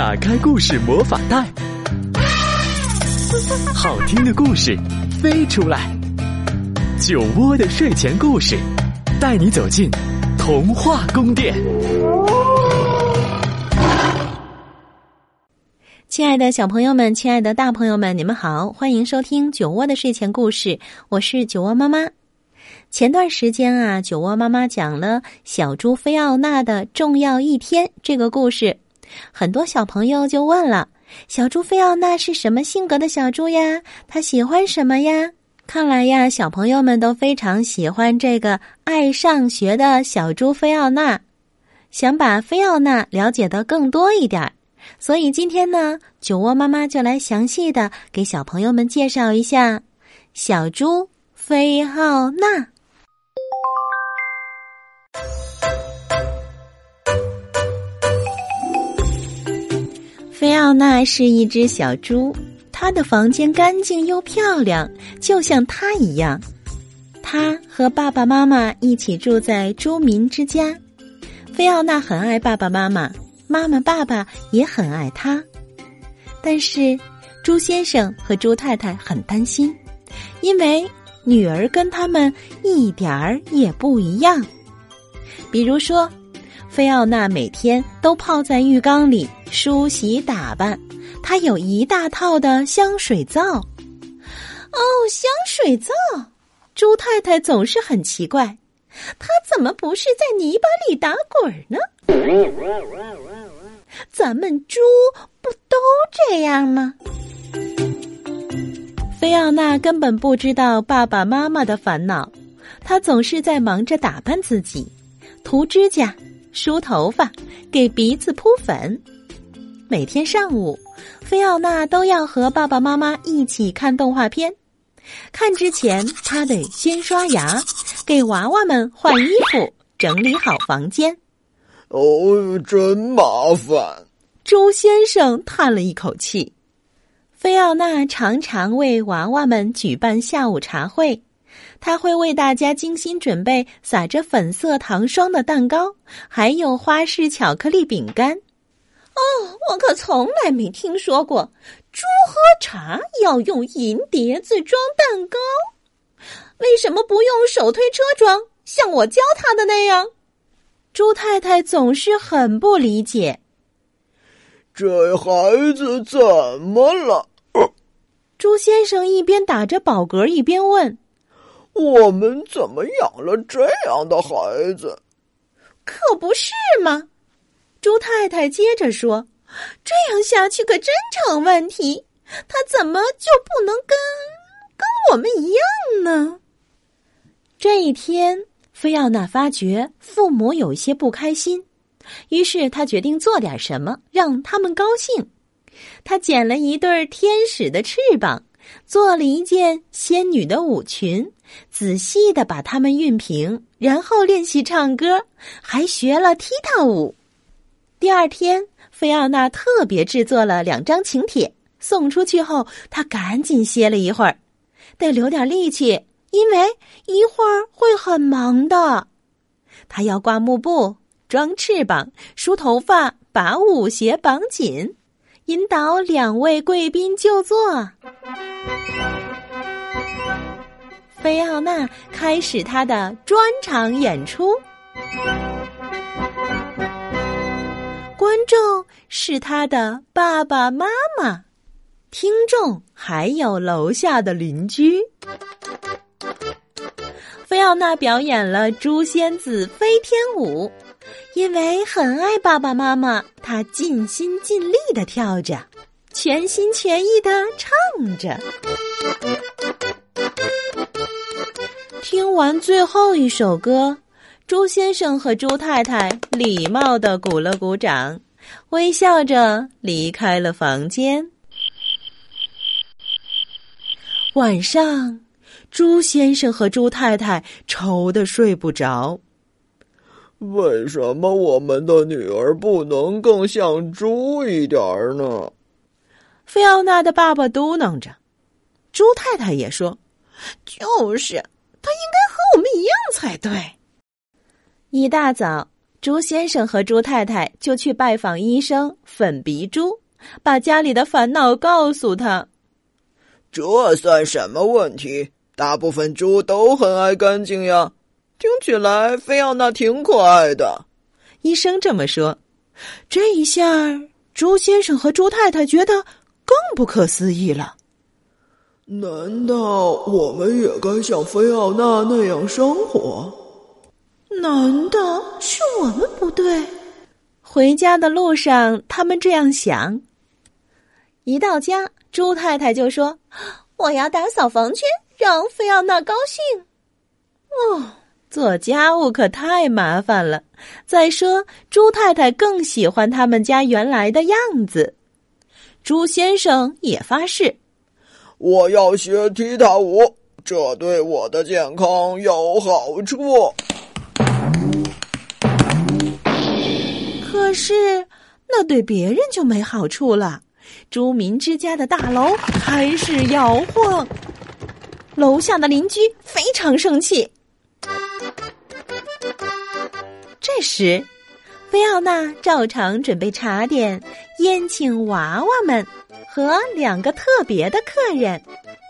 打开故事魔法袋，好听的故事飞出来。酒窝的睡前故事，带你走进童话宫殿。亲爱的小朋友们，亲爱的大朋友们，你们好，欢迎收听酒窝的睡前故事，我是酒窝妈妈。前段时间啊，酒窝妈妈讲了小猪菲奥娜的重要一天这个故事，很多小朋友就问了：小猪菲奥娜是什么性格的小猪呀？她喜欢什么呀？看来呀，小朋友们都非常喜欢这个爱上学的小猪菲奥娜，想把菲奥娜了解的更多一点。所以今天呢，酒窝妈妈就来详细的给小朋友们介绍一下小猪菲奥娜。菲奥娜是一只小猪，她的房间干净又漂亮，就像她一样。她和爸爸妈妈一起住在猪民之家。菲奥娜很爱爸爸妈妈。妈妈、爸爸也很爱他，但是猪先生和猪太太很担心，因为女儿跟他们一点儿也不一样。比如说，菲奥娜每天都泡在浴缸里梳洗打扮，她有一大套的香水皂。哦，香水皂！猪太太总是很奇怪，她怎么不是在泥巴里打滚呢？咱们猪不都这样吗？菲奥娜根本不知道爸爸妈妈的烦恼，她总是在忙着打扮自己，涂指甲、梳头发、给鼻子铺粉。每天上午，菲奥娜都要和爸爸妈妈一起看动画片。看之前，她得先刷牙，给娃娃们换衣服，整理好房间。哦，真麻烦！猪先生叹了一口气。菲奥娜常常为娃娃们举办下午茶会，他会为大家精心准备撒着粉色糖霜的蛋糕，还有花式巧克力饼干。哦，我可从来没听说过猪喝茶要用银碟子装蛋糕，为什么不用手推车装，像我教他的那样？猪太太总是很不理解，这孩子怎么了？猪先生一边打着饱嗝一边问：“我们怎么养了这样的孩子？可不是吗？”猪太太接着说：“这样下去可真成问题，他怎么就不能跟跟我们一样呢？”这一天。菲奥娜发觉父母有些不开心，于是她决定做点什么让他们高兴。她剪了一对天使的翅膀，做了一件仙女的舞裙，仔细的把它们熨平，然后练习唱歌，还学了踢踏舞。第二天，菲奥娜特别制作了两张请帖，送出去后，她赶紧歇了一会儿，得留点力气。因为一会儿会很忙的，她要挂幕布、装翅膀、梳头发、把舞鞋绑紧，引导两位贵宾就座。菲奥娜开始她的专场演出，众是他的爸爸妈妈，听众还有楼下的邻居。菲奥娜表演了猪仙子飞天舞，因为很爱爸爸妈妈，她尽心尽力的跳着，全心全意的唱着。听完最后一首歌，猪先生和猪太太礼貌的鼓了鼓掌，微笑着离开了房间。晚上。猪先生和猪太太愁得睡不着。为什么我们的女儿不能更像猪一点儿呢？菲奥娜的爸爸嘟囔着。猪太太也说：“就是，她应该和我们一样才对。”一大早，猪先生和朱太太就去拜访医生粉鼻猪，把家里的烦恼告诉他。这算什么问题？大部分猪都很爱干净呀。听起来菲奥娜挺可爱的。医生这么说。这一下，朱先生和朱太太觉得更不可思议了。难道我们也该像菲奥娜那样生活？难道是我们不对？回家的路上，他们这样想。一到家，猪太太就说：“我要打扫房间，让菲奥娜高兴。”哦，做家务可太麻烦了。再说，猪太太更喜欢他们家原来的样子。猪先生也发誓：“我要学踢踏舞，这对我的健康有好处。”可是，那对别人就没好处了。朱明之家的大楼开始摇晃，楼下的邻居非常生气。这时，菲奥娜照常准备茶点，宴请娃娃们和两个特别的客人。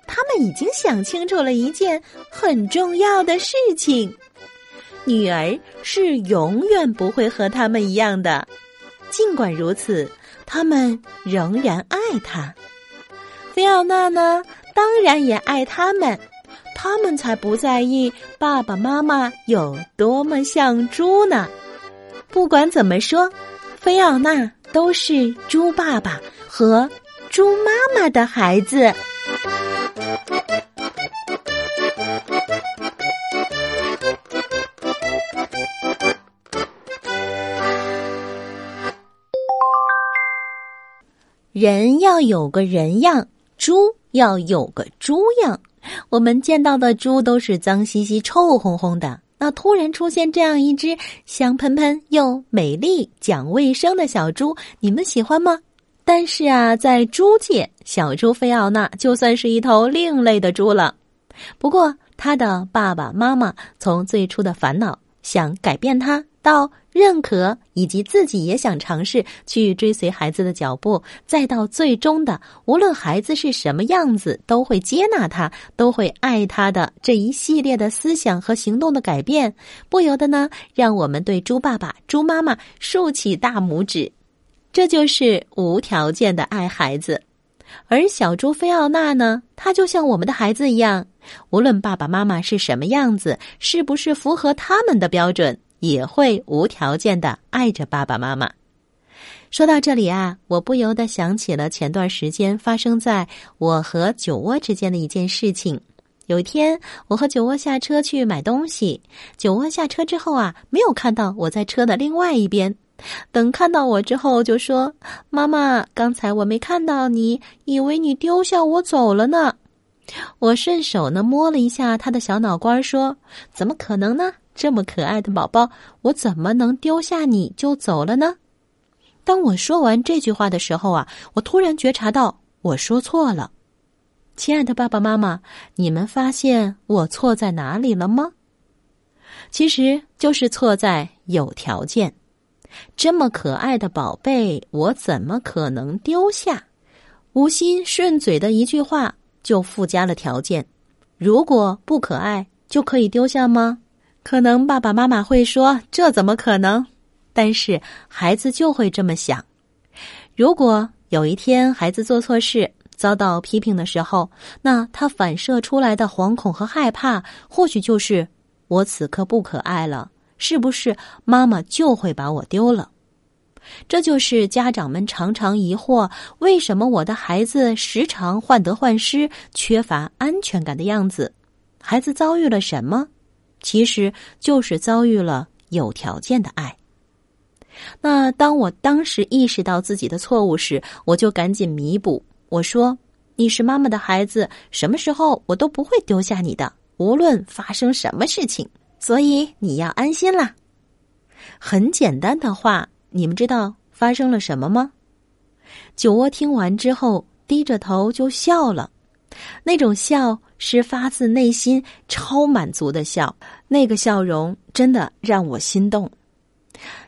他们已经想清楚了一件很重要的事情。女儿是永远不会和他们一样的，尽管如此，他们仍然爱她。菲奥娜呢，当然也爱他们，他们才不在意爸爸妈妈有多么像猪呢。不管怎么说，菲奥娜都是猪爸爸和猪妈妈的孩子。人要有个人样，猪要有个猪样。我们见到的猪都是脏兮兮、臭烘烘的。那突然出现这样一只香喷喷又美丽、讲卫生的小猪，你们喜欢吗？但是啊，在猪界，小猪菲奥娜就算是一头另类的猪了。不过，他的爸爸妈妈从最初的烦恼，想改变他。到认可，以及自己也想尝试去追随孩子的脚步，再到最终的，无论孩子是什么样子，都会接纳他，都会爱他的这一系列的思想和行动的改变，不由得呢，让我们对猪爸爸、猪妈妈竖起大拇指。这就是无条件的爱孩子。而小猪菲奥娜呢，她就像我们的孩子一样，无论爸爸妈妈是什么样子，是不是符合他们的标准。也会无条件的爱着爸爸妈妈。说到这里啊，我不由得想起了前段时间发生在我和酒窝之间的一件事情。有一天，我和酒窝下车去买东西，酒窝下车之后啊，没有看到我在车的另外一边。等看到我之后，就说：“妈妈，刚才我没看到你，以为你丢下我走了呢。”我顺手呢摸了一下他的小脑瓜，说：“怎么可能呢？”这么可爱的宝宝，我怎么能丢下你就走了呢？当我说完这句话的时候啊，我突然觉察到我说错了。亲爱的爸爸妈妈，你们发现我错在哪里了吗？其实就是错在有条件。这么可爱的宝贝，我怎么可能丢下？无心顺嘴的一句话就附加了条件：如果不可爱，就可以丢下吗？可能爸爸妈妈会说：“这怎么可能？”但是孩子就会这么想。如果有一天孩子做错事遭到批评的时候，那他反射出来的惶恐和害怕，或许就是我此刻不可爱了，是不是妈妈就会把我丢了？这就是家长们常常疑惑：为什么我的孩子时常患得患失、缺乏安全感的样子？孩子遭遇了什么？其实就是遭遇了有条件的爱。那当我当时意识到自己的错误时，我就赶紧弥补。我说：“你是妈妈的孩子，什么时候我都不会丢下你的，无论发生什么事情。所以你要安心啦。”很简单的话，你们知道发生了什么吗？酒窝听完之后，低着头就笑了。那种笑是发自内心、超满足的笑，那个笑容真的让我心动。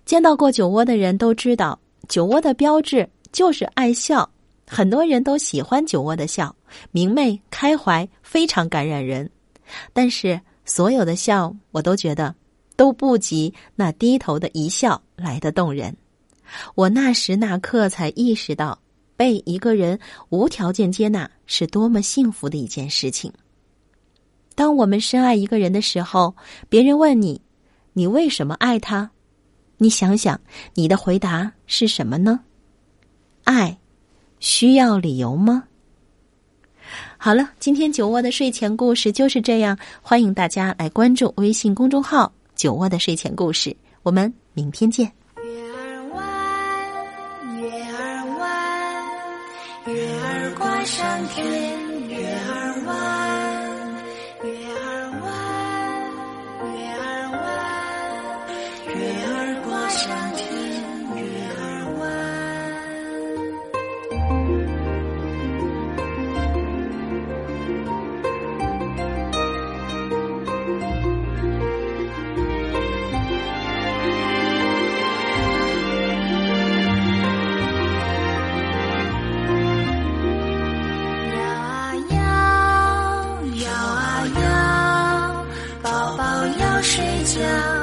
见到过酒窝的人都知道，酒窝的标志就是爱笑。很多人都喜欢酒窝的笑，明媚开怀，非常感染人。但是，所有的笑，我都觉得都不及那低头的一笑来的动人。我那时那刻才意识到，被一个人无条件接纳是多么幸福的一件事情。当我们深爱一个人的时候，别人问你：“你为什么爱他？”你想想，你的回答是什么呢？爱。需要理由吗？好了，今天酒窝的睡前故事就是这样。欢迎大家来关注微信公众号“酒窝的睡前故事”，我们明天见。月儿弯，月儿弯，月儿挂上天，月儿挂上天月儿弯摇啊摇摇啊摇宝宝要睡觉